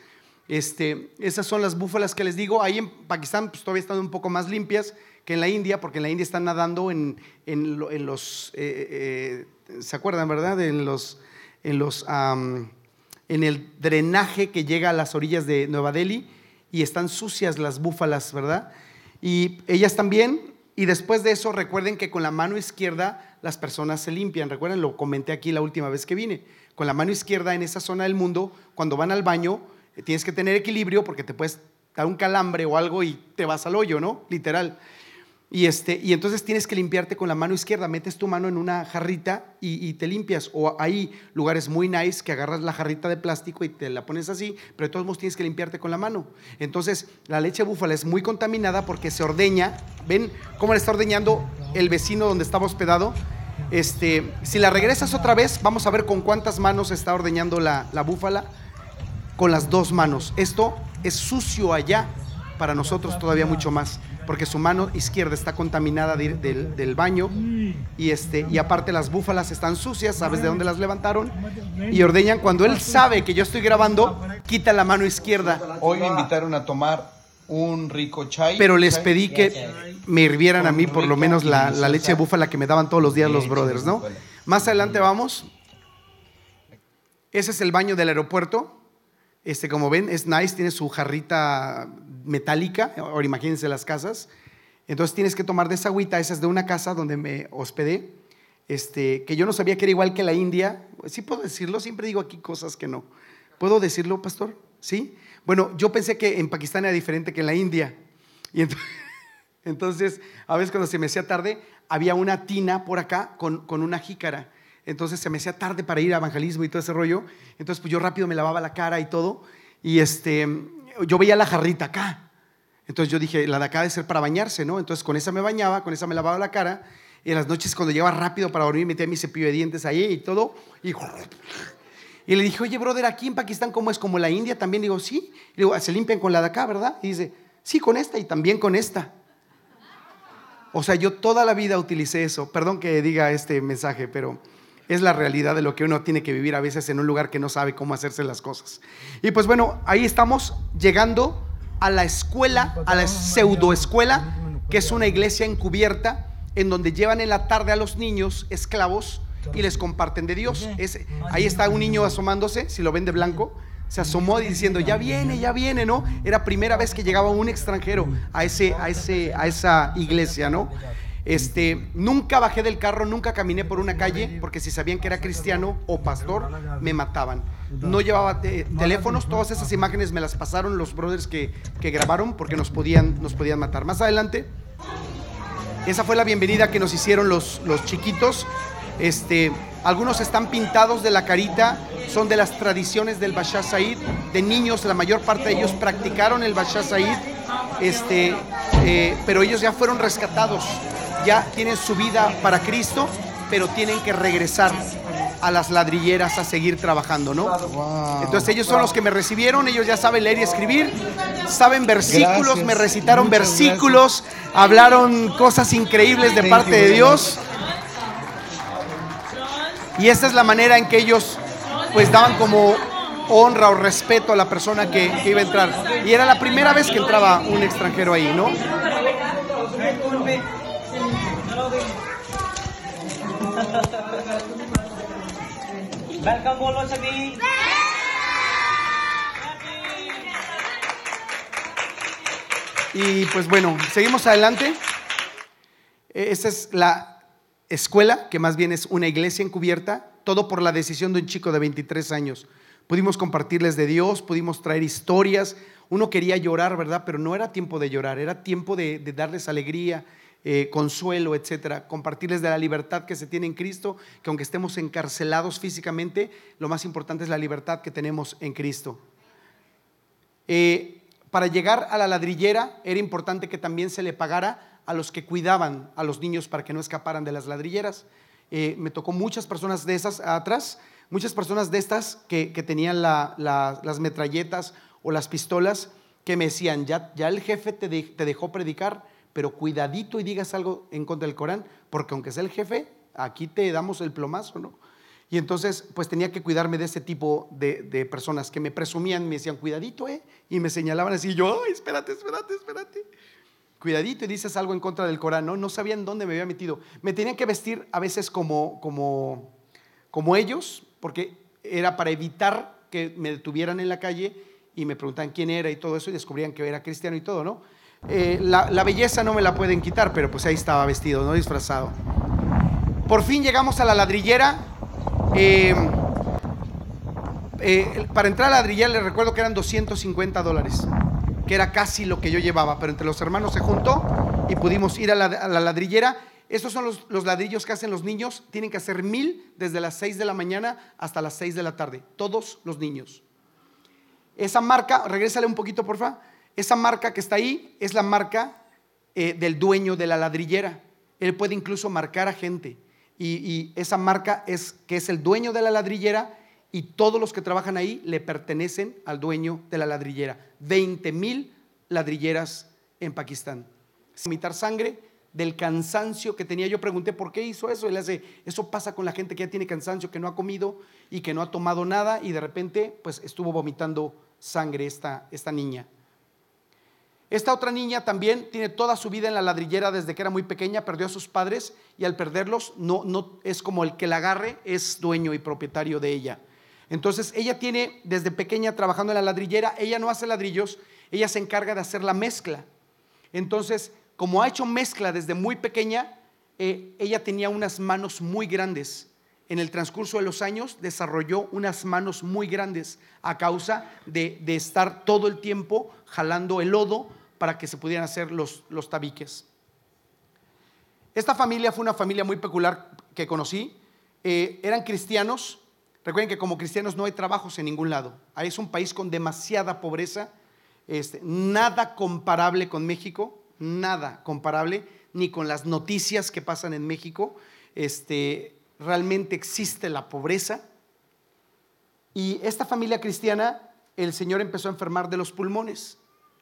Este, esas son las búfalas que les digo. Ahí en Pakistán pues, todavía están un poco más limpias que en la India, porque en la India están nadando en, en, los, eh, eh, ¿se acuerdan, verdad? En los, en los, en el drenaje que llega a las orillas de Nueva Delhi y están sucias las búfalas, ¿verdad? Y ellas también Y después de eso, recuerden que con la mano izquierda las personas se limpian. Recuerden, lo comenté aquí la última vez que vine. Con la mano izquierda en esa zona del mundo, cuando van al baño, eh, tienes que tener equilibrio porque te puedes dar un calambre o algo y te vas al hoyo, ¿no? Literal. Y, este, y entonces tienes que limpiarte con la mano izquierda, metes tu mano en una jarrita y, te limpias. O hay lugares muy nice que agarras la jarrita de plástico y te la pones así, pero de todos modos tienes que limpiarte con la mano. Entonces la leche búfala es muy contaminada porque se ordeña. ¿Ven cómo le está ordeñando el vecino donde estaba hospedado? Este, si la regresas otra vez, vamos a ver con cuántas manos está ordeñando la, la búfala. Con las dos manos. Esto es sucio allá, para nosotros todavía mucho más porque su mano izquierda está contaminada del, baño y, este, y aparte las búfalas están sucias, ¿sabes de dónde las levantaron? Y ordeñan, cuando él sabe que yo estoy grabando, quita la mano izquierda. Hoy me invitaron a tomar un rico chai. Pero les pedí que me hirvieran a mí por lo menos la, la leche de búfala que me daban todos los días los brothers, ¿no? Más adelante vamos. Ese es el baño del aeropuerto. Este, como ven, es nice, tiene su jarrita metálica, ahora imagínense las casas. Entonces tienes que tomar de esa agüita, esa es de una casa donde me hospedé, este, que yo no sabía que era igual que la India. Sí puedo decirlo, siempre digo aquí cosas que no. ¿Puedo decirlo, pastor? ¿Sí? Bueno, yo pensé que en Pakistán era diferente que en la India. Y entonces, a veces cuando se me hacía tarde, había una tina por acá con, con una jícara. Entonces se me hacía tarde para ir a evangelismo y todo ese rollo. Entonces pues yo rápido me lavaba la cara y todo. Y este, yo veía la jarrita acá. Entonces yo dije, la de acá debe ser para bañarse, ¿no? Entonces con esa me bañaba, con esa me lavaba la cara. Y en las noches cuando llegaba rápido para dormir metía mi cepillo de dientes ahí y todo. Y, y le dije, oye, brother, aquí en Pakistán, ¿cómo es? ¿Como la India? También digo, sí. Digo, se limpian con la de acá, ¿verdad? Y dice, sí, con esta y también con esta. O sea, yo toda la vida utilicé eso. Perdón que diga este mensaje, pero es la realidad de lo que uno tiene que vivir a veces en un lugar que no sabe cómo hacerse las cosas. Y pues bueno, ahí estamos llegando a la escuela, a la pseudoescuela, que es una iglesia encubierta en donde llevan en la tarde a los niños esclavos y les comparten de Dios. ahí está un niño asomándose, si lo ven de blanco, se asomó diciendo, ya viene, ya viene, ¿no? Era primera vez que llegaba un extranjero a, ese, a, ese, a esa iglesia, ¿no? Este, nunca bajé del carro, nunca caminé por una calle, porque si sabían que era cristiano o pastor, me mataban. No llevaba teléfonos, todas esas imágenes me las pasaron los brothers que, grabaron porque nos podían, nos podían matar. Más adelante, esa fue la bienvenida que nos hicieron los, chiquitos. Este, algunos están pintados de la carita, son de las tradiciones del Bashar Said. De niños, la mayor parte de ellos practicaron el Bashar Said, este, eh, pero ellos ya fueron rescatados ya tienen su vida para Cristo, pero tienen que regresar a las ladrilleras a seguir trabajando, ¿no? Entonces ellos son los que me recibieron, ellos ya saben leer y escribir, saben versículos, me recitaron versículos, hablaron cosas increíbles de parte de Dios. Y esta es la manera en que ellos pues daban como honra o respeto a la persona que, que iba a entrar. Y era la primera vez que entraba un extranjero ahí, ¿no? Y pues bueno, seguimos adelante. E, esta es la escuela, que más bien es una iglesia encubierta, todo por la decisión de un chico de 23 años. Pudimos compartirles de Dios, pudimos traer historias. Uno quería llorar, ¿verdad? Pero no era tiempo de llorar, era tiempo de, de darles alegría, eh, consuelo, etcétera, compartirles de la libertad que se tiene en Cristo, que aunque estemos encarcelados físicamente, lo más importante es la libertad que tenemos en Cristo. Eh, para llegar a la ladrillera era importante que también se le pagara a los que cuidaban a los niños para que no escaparan de las ladrilleras. Eh, me tocó muchas personas de esas atrás, muchas personas de estas que, tenían las metralletas o las pistolas que me decían, ya, el jefe te dejó predicar, pero cuidadito y digas algo en contra del Corán, porque aunque sea el jefe, aquí te damos el plomazo, ¿no? Y entonces, pues tenía que cuidarme de ese tipo de, personas que me presumían, me decían, cuidadito, ¿eh? Y me señalaban así, yo, ay, espérate, espérate, espérate. Cuidadito y dices algo en contra del Corán, ¿no? No sabían dónde me había metido. Me tenían que vestir a veces como, como, como ellos, porque era para evitar que me detuvieran en la calle y me preguntaban quién era y todo eso y descubrían que era cristiano y todo, ¿no? Eh, la, belleza no me la pueden quitar, pero pues ahí estaba vestido, no disfrazado. Por fin llegamos a la ladrillera. Eh, eh, para entrar a la ladrillera les recuerdo que eran 250 dólares, que era casi lo que yo llevaba, pero entre los hermanos se juntó y pudimos ir a la, ladrillera. Estos son los, los ladrillos que hacen los niños. Tienen que hacer mil desde las 6 de la mañana hasta las 6 de la tarde. Todos los niños. Esa marca, regrésale un poquito, por favor. Esa marca que está ahí es la marca eh, del dueño de la ladrillera. Él puede incluso marcar a gente. Y, y esa marca es que es el dueño de la ladrillera y todos los que trabajan ahí le pertenecen al dueño de la ladrillera. 20 mil ladrilleras en Pakistán. Vomitar sangre del cansancio que tenía. Yo pregunté por qué hizo eso. Él hace, eso pasa con la gente que ya tiene cansancio, que no ha comido y que no ha tomado nada y de repente pues estuvo vomitando sangre esta, esta niña. Esta otra niña también tiene toda su vida en la ladrillera desde que era muy pequeña, perdió a sus padres y al perderlos no, no es como el que la agarre es dueño y propietario de ella. Entonces ella tiene desde pequeña trabajando en la ladrillera, ella no hace ladrillos, ella se encarga de hacer la mezcla. Entonces, como ha hecho mezcla desde muy pequeña, eh, ella tenía unas manos muy grandes. En el transcurso de los años desarrolló unas manos muy grandes a causa de, de estar todo el tiempo jalando el lodo para que se pudieran hacer los, los tabiques. Esta familia fue una familia muy peculiar que conocí. Eh, eran cristianos. Recuerden que como cristianos no hay trabajos en ningún lado. Ahí es un país con demasiada pobreza. Este, nada comparable con México, nada comparable, ni con las noticias que pasan en México. Este, realmente existe la pobreza. Y esta familia cristiana, el Señor empezó a enfermar de los pulmones.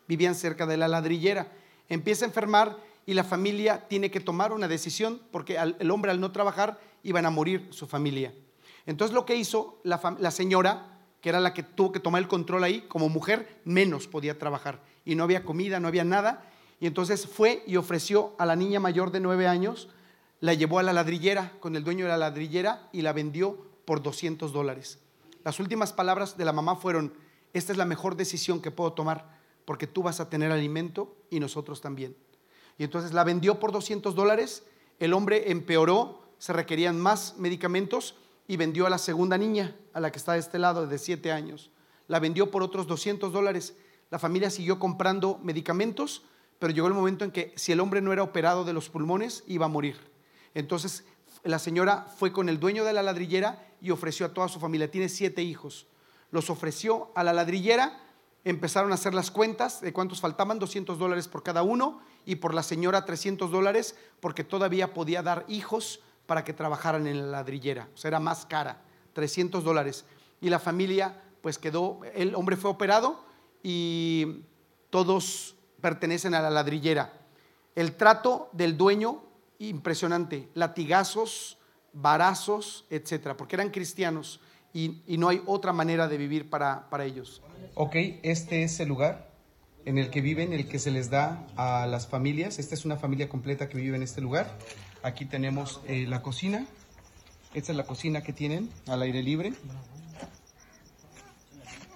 Vivían cerca de la ladrillera. Empieza a enfermar y la familia tiene que tomar una decisión porque el hombre al no trabajar iban a morir su familia. Entonces lo que hizo la, la señora, que era la que tuvo que tomar el control ahí, como mujer, menos podía trabajar. Y no había comida, no había nada. Y entonces fue y ofreció a la niña mayor de nueve años, la llevó a la ladrillera con el dueño de la ladrillera y la vendió por 200 dólares. Las últimas palabras de la mamá fueron, esta es la mejor decisión que puedo tomar porque tú vas a tener alimento y nosotros también. Y entonces la vendió por 200 dólares, el hombre empeoró, se requerían más medicamentos y vendió a la segunda niña, a la que está de este lado, de 7 años. La vendió por otros 200 dólares. La familia siguió comprando medicamentos, pero llegó el momento en que si el hombre no era operado de los pulmones, iba a morir. Entonces la señora fue con el dueño de la ladrillera y ofreció a toda su familia. Tiene siete hijos. Los ofreció a la ladrillera, empezaron a hacer las cuentas de cuántos faltaban, 200 dólares por cada uno y por la señora 300 dólares porque todavía podía dar hijos para que trabajaran en la ladrillera. O sea, era más cara, 300 dólares. Y la familia pues quedó, el hombre fue operado y todos pertenecen a la ladrillera. El trato del dueño, impresionante, latigazos, varazos, etcétera, porque eran cristianos y, no hay otra manera de vivir para, para ellos. Ok, este es el lugar en el que viven, el que se les da a las familias. Esta es una familia completa que vive en este lugar. Aquí tenemos eh, la cocina. Esta es la cocina que tienen al aire libre.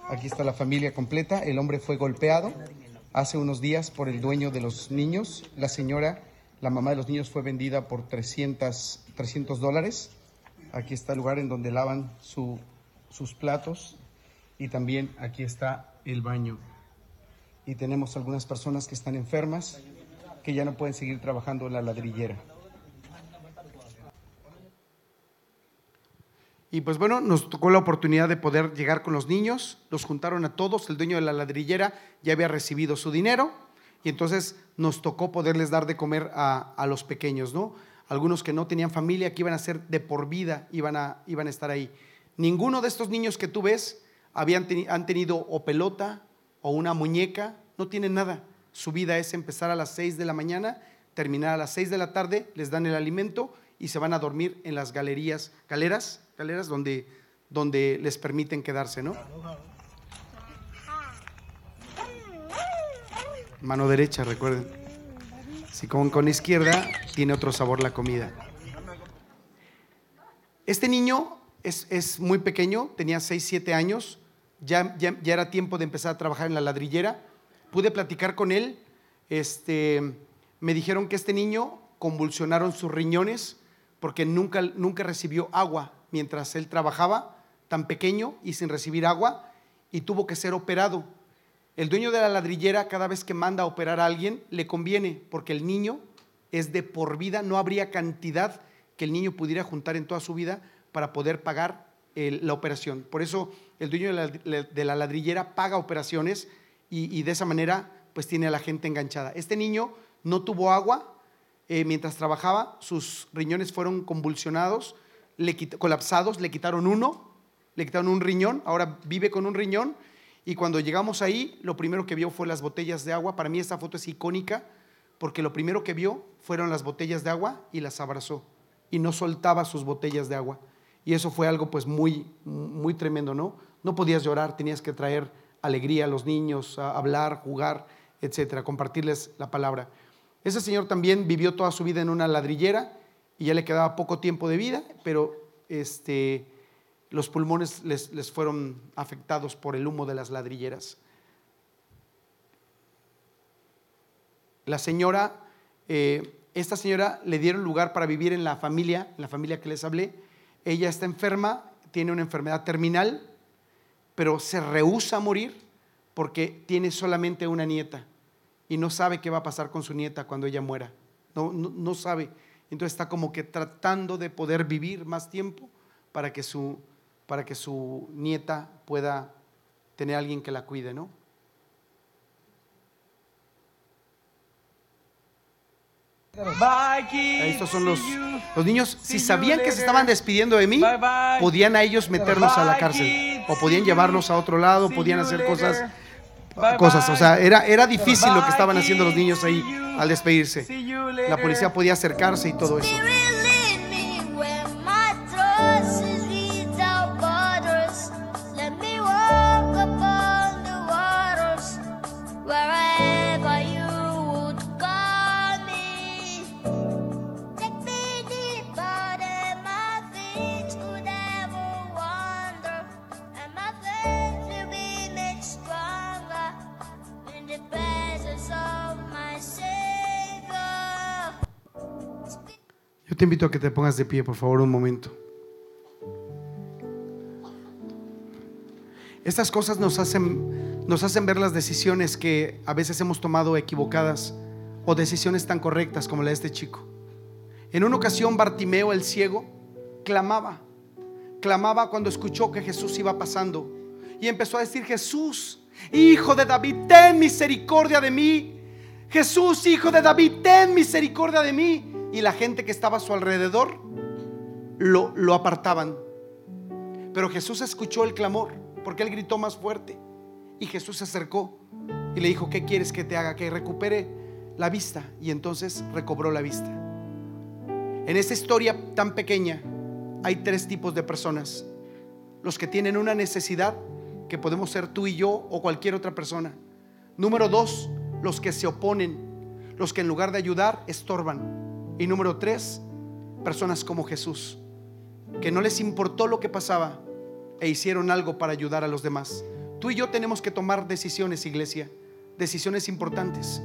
Aquí está la familia completa. El hombre fue golpeado hace unos días por el dueño de los niños. La señora, la mamá de los niños, fue vendida por 300, 300 dólares. Aquí está el lugar en donde lavan su- sus platos. Y también aquí está el baño. Y tenemos algunas personas que están enfermas, que ya no pueden seguir trabajando en la ladrillera. Y pues bueno, nos tocó la oportunidad de poder llegar con los niños, los juntaron a todos, el dueño de la ladrillera ya había recibido su dinero y entonces nos tocó poderles dar de comer a los pequeños, ¿no? Algunos que no tenían familia, que iban a ser de por vida, iban a, iban a estar ahí. Ninguno de estos niños que tú ves habían teni- han tenido o pelota o una muñeca, no tienen nada. Su vida es empezar a las 6 de la mañana, terminar a las 6 de la tarde, les dan el alimento y se van a dormir en las galerías, galeras, galeras donde, donde les permiten quedarse, ¿no? Mano derecha, recuerden. Si comen con izquierda, tiene otro sabor la comida. Este niño es, es muy pequeño, tenía 6, 7 años, ya, ya, ya era tiempo de empezar a trabajar en la ladrillera. Pude platicar con él, este, me dijeron que este niño convulsionaron sus riñones porque nunca, nunca recibió agua mientras él trabajaba, tan pequeño y sin recibir agua, y tuvo que ser operado. El dueño de la ladrillera, cada vez que manda a operar a alguien, le conviene, porque el niño es de por vida, no habría cantidad que el niño pudiera juntar en toda su vida para poder pagar la operación. Por eso el dueño de la, ladrillera paga operaciones y, de esa manera pues tiene a la gente enganchada. Este niño no tuvo agua eh, mientras trabajaba, sus riñones fueron convulsionados, le colapsados, le quitaron uno, le quitaron un riñón, ahora vive con un riñón y cuando llegamos ahí, lo primero que vio fue las botellas de agua. Para mí esta foto es icónica porque lo primero que vio fueron las botellas de agua y las abrazó y no soltaba sus botellas de agua. Y eso fue algo pues muy, muy tremendo, ¿no? No podías llorar, tenías que traer alegría a los niños, a hablar, jugar, etcétera, compartirles la palabra. Ese señor también vivió toda su vida en una ladrillera y ya le quedaba poco tiempo de vida, pero este, los pulmones les, fueron afectados por el humo de las ladrilleras. La señora, eh, esta señora le dieron lugar para vivir en la familia, en la familia que les hablé. Ella está enferma, tiene una enfermedad terminal, pero se rehúsa a morir porque tiene solamente una nieta y no sabe qué va a pasar con su nieta cuando ella muera. No, sabe. Entonces está como que tratando de poder vivir más tiempo para que su, para que su nieta pueda tener alguien que la cuide, ¿no? Estos son los, los niños, si sabían que se estaban despidiendo de mí, podían a ellos meterlos a la cárcel, o podían llevarlos a otro lado, podían hacer cosas, cosas. O sea, era, era difícil lo que estaban haciendo los niños ahí al despedirse. La policía podía acercarse y todo eso. Yo te invito a que te pongas de pie, por favor, un momento. Estas cosas nos hacen, nos hacen ver las decisiones que a veces hemos tomado equivocadas o decisiones tan correctas como la de este chico. En una ocasión Bartimeo el ciego clamaba, clamaba cuando escuchó que Jesús iba pasando y empezó a decir, Jesús, hijo de David, ten misericordia de mí. Jesús, hijo de David, ten misericordia de mí y la gente que estaba a su alrededor lo, lo apartaban. Pero Jesús escuchó el clamor porque él gritó más fuerte. Y Jesús se acercó y le dijo, ¿qué quieres que te haga? Que recupere la vista. Y entonces recobró la vista. En esta historia tan pequeña hay tres tipos de personas. Los que tienen una necesidad, que podemos ser tú y yo o cualquier otra persona. Número dos, los que se oponen, los que en lugar de ayudar, estorban. Y número tres, personas como Jesús, que no les importó lo que pasaba e hicieron algo para ayudar a los demás. Tú y yo tenemos que tomar decisiones, iglesia, decisiones importantes,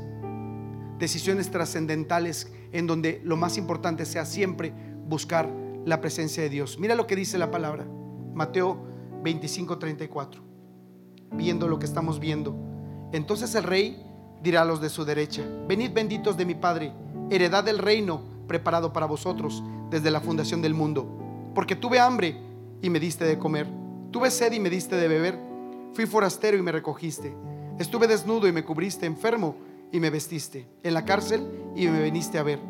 decisiones trascendentales en donde lo más importante sea siempre buscar la presencia de Dios. Mira lo que dice la palabra, Mateo 25, 34, viendo lo que estamos viendo. Entonces el rey dirá a los de su derecha, venid benditos de mi Padre heredad del reino preparado para vosotros desde la fundación del mundo. Porque tuve hambre y me diste de comer, tuve sed y me diste de beber, fui forastero y me recogiste, estuve desnudo y me cubriste, enfermo y me vestiste, en la cárcel y me viniste a ver.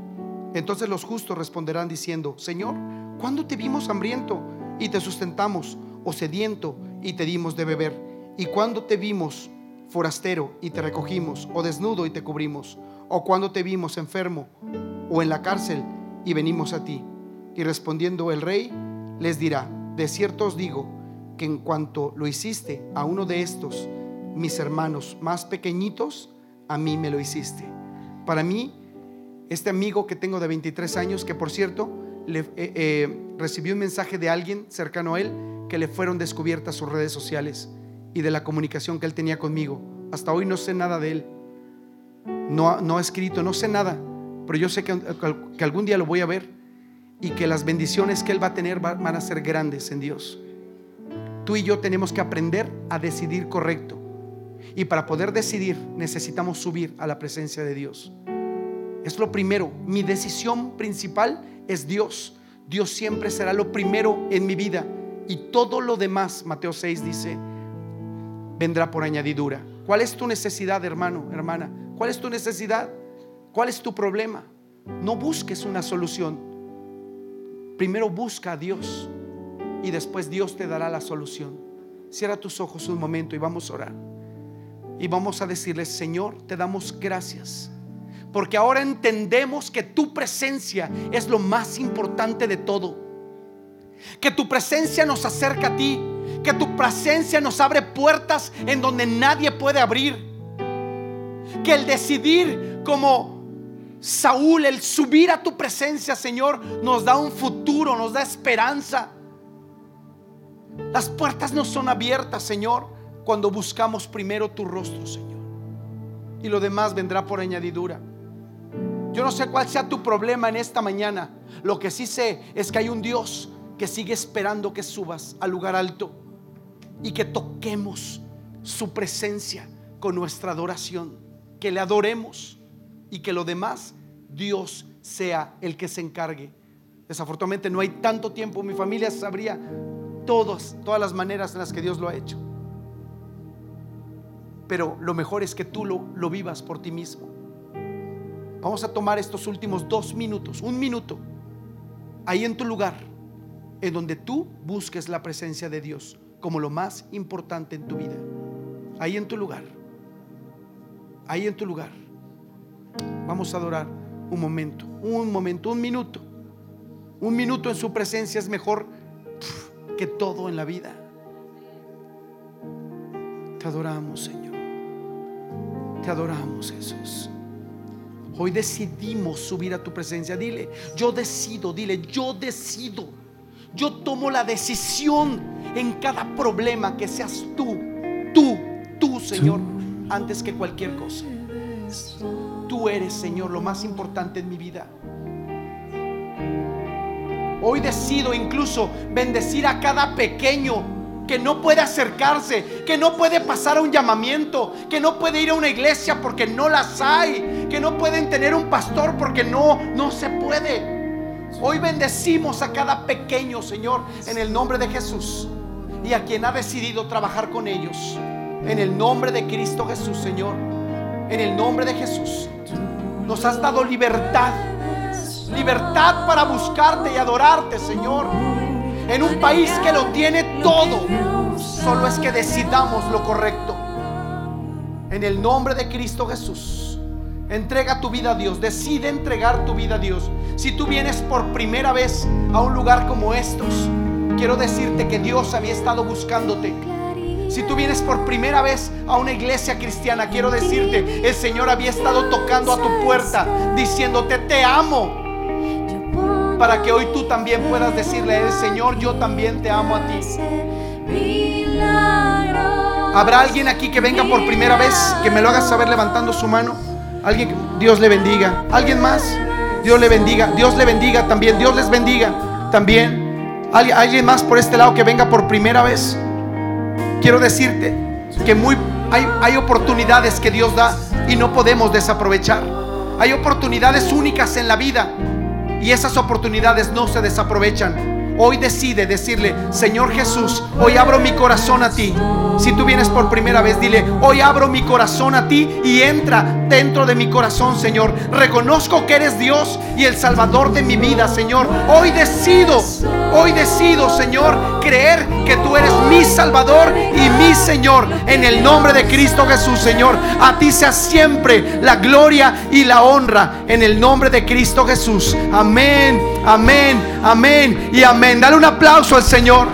Entonces los justos responderán diciendo, Señor, ¿cuándo te vimos hambriento y te sustentamos, o sediento y te dimos de beber? ¿Y cuándo te vimos forastero y te recogimos, o desnudo y te cubrimos? O cuando te vimos enfermo o en la cárcel y venimos a ti. Y respondiendo el rey les dirá, de cierto os digo que en cuanto lo hiciste a uno de estos, mis hermanos más pequeñitos, a mí me lo hiciste. Para mí, este amigo que tengo de 23 años, que por cierto, eh, eh, recibió un mensaje de alguien cercano a él que le fueron descubiertas sus redes sociales y de la comunicación que él tenía conmigo. Hasta hoy no sé nada de él no, no ha escrito, no sé nada, pero yo sé que, que algún día lo voy a ver y que las bendiciones que Él va a tener van a ser grandes en Dios. Tú y yo tenemos que aprender a decidir correcto. Y para poder decidir necesitamos subir a la presencia de Dios. Es lo primero. Mi decisión principal es Dios. Dios siempre será lo primero en mi vida. Y todo lo demás, Mateo 6 dice, vendrá por añadidura. ¿Cuál es tu necesidad, hermano, hermana? ¿Cuál es tu necesidad? ¿Cuál es tu problema? No busques una solución. Primero busca a Dios y después Dios te dará la solución. Cierra tus ojos un momento y vamos a orar. Y vamos a decirle, Señor, te damos gracias. Porque ahora entendemos que tu presencia es lo más importante de todo. Que tu presencia nos acerca a ti. Que tu presencia nos abre puertas en donde nadie puede abrir. Que el decidir como Saúl, el subir a tu presencia, Señor, nos da un futuro, nos da esperanza. Las puertas no son abiertas, Señor, cuando buscamos primero tu rostro, Señor. Y lo demás vendrá por añadidura. Yo no sé cuál sea tu problema en esta mañana. Lo que sí sé es que hay un Dios que sigue esperando que subas al lugar alto y que toquemos su presencia con nuestra adoración, que le adoremos y que lo demás Dios sea el que se encargue. Desafortunadamente no hay tanto tiempo, mi familia sabría todas, todas las maneras en las que Dios lo ha hecho. Pero lo mejor es que tú lo, lo vivas por ti mismo. Vamos a tomar estos últimos dos minutos, un minuto, ahí en tu lugar, en donde tú busques la presencia de Dios como lo más importante en tu vida. Ahí en tu lugar, ahí en tu lugar. Vamos a adorar un momento, un momento, un minuto. Un minuto en su presencia es mejor que todo en la vida. Te adoramos, Señor. Te adoramos, Jesús. Hoy decidimos subir a tu presencia. Dile, yo decido, dile, yo decido. Yo tomo la decisión en cada problema que seas tú, tú, tú, Señor, antes que cualquier cosa. Tú eres, Señor, lo más importante en mi vida. Hoy decido incluso bendecir a cada pequeño que no puede acercarse, que no puede pasar a un llamamiento, que no puede ir a una iglesia porque no las hay, que no pueden tener un pastor porque no no se puede. Hoy bendecimos a cada pequeño, Señor, en el nombre de Jesús y a quien ha decidido trabajar con ellos. En el nombre de Cristo Jesús, Señor. En el nombre de Jesús. Nos has dado libertad. Libertad para buscarte y adorarte, Señor. En un país que lo tiene todo. Solo es que decidamos lo correcto. En el nombre de Cristo Jesús. Entrega tu vida a Dios. Decide entregar tu vida a Dios. Si tú vienes por primera vez a un lugar como estos, quiero decirte que Dios había estado buscándote. Si tú vienes por primera vez a una iglesia cristiana, quiero decirte, el Señor había estado tocando a tu puerta, diciéndote, te amo. Para que hoy tú también puedas decirle al Señor, yo también te amo a ti. ¿Habrá alguien aquí que venga por primera vez, que me lo haga saber levantando su mano? Alguien, Dios le bendiga. ¿Alguien más? Dios le bendiga. Dios le bendiga también. Dios les bendiga también. ¿Alguien más por este lado que venga por primera vez? Quiero decirte que muy, hay, hay oportunidades que Dios da y no podemos desaprovechar. Hay oportunidades únicas en la vida y esas oportunidades no se desaprovechan. Hoy decide decirle, Señor Jesús, hoy abro mi corazón a ti. Si tú vienes por primera vez, dile, hoy abro mi corazón a ti y entra dentro de mi corazón, Señor. Reconozco que eres Dios y el Salvador de mi vida, Señor. Hoy decido, hoy decido, Señor, creer que tú eres mi Salvador y mi Señor. En el nombre de Cristo Jesús, Señor. A ti sea siempre la gloria y la honra. En el nombre de Cristo Jesús. Amén, amén, amén y Dale un aplauso al Señor.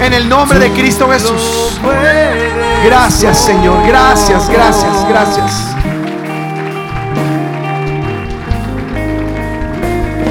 En el nombre de Cristo Jesús. Gracias, Señor. Gracias, gracias, gracias.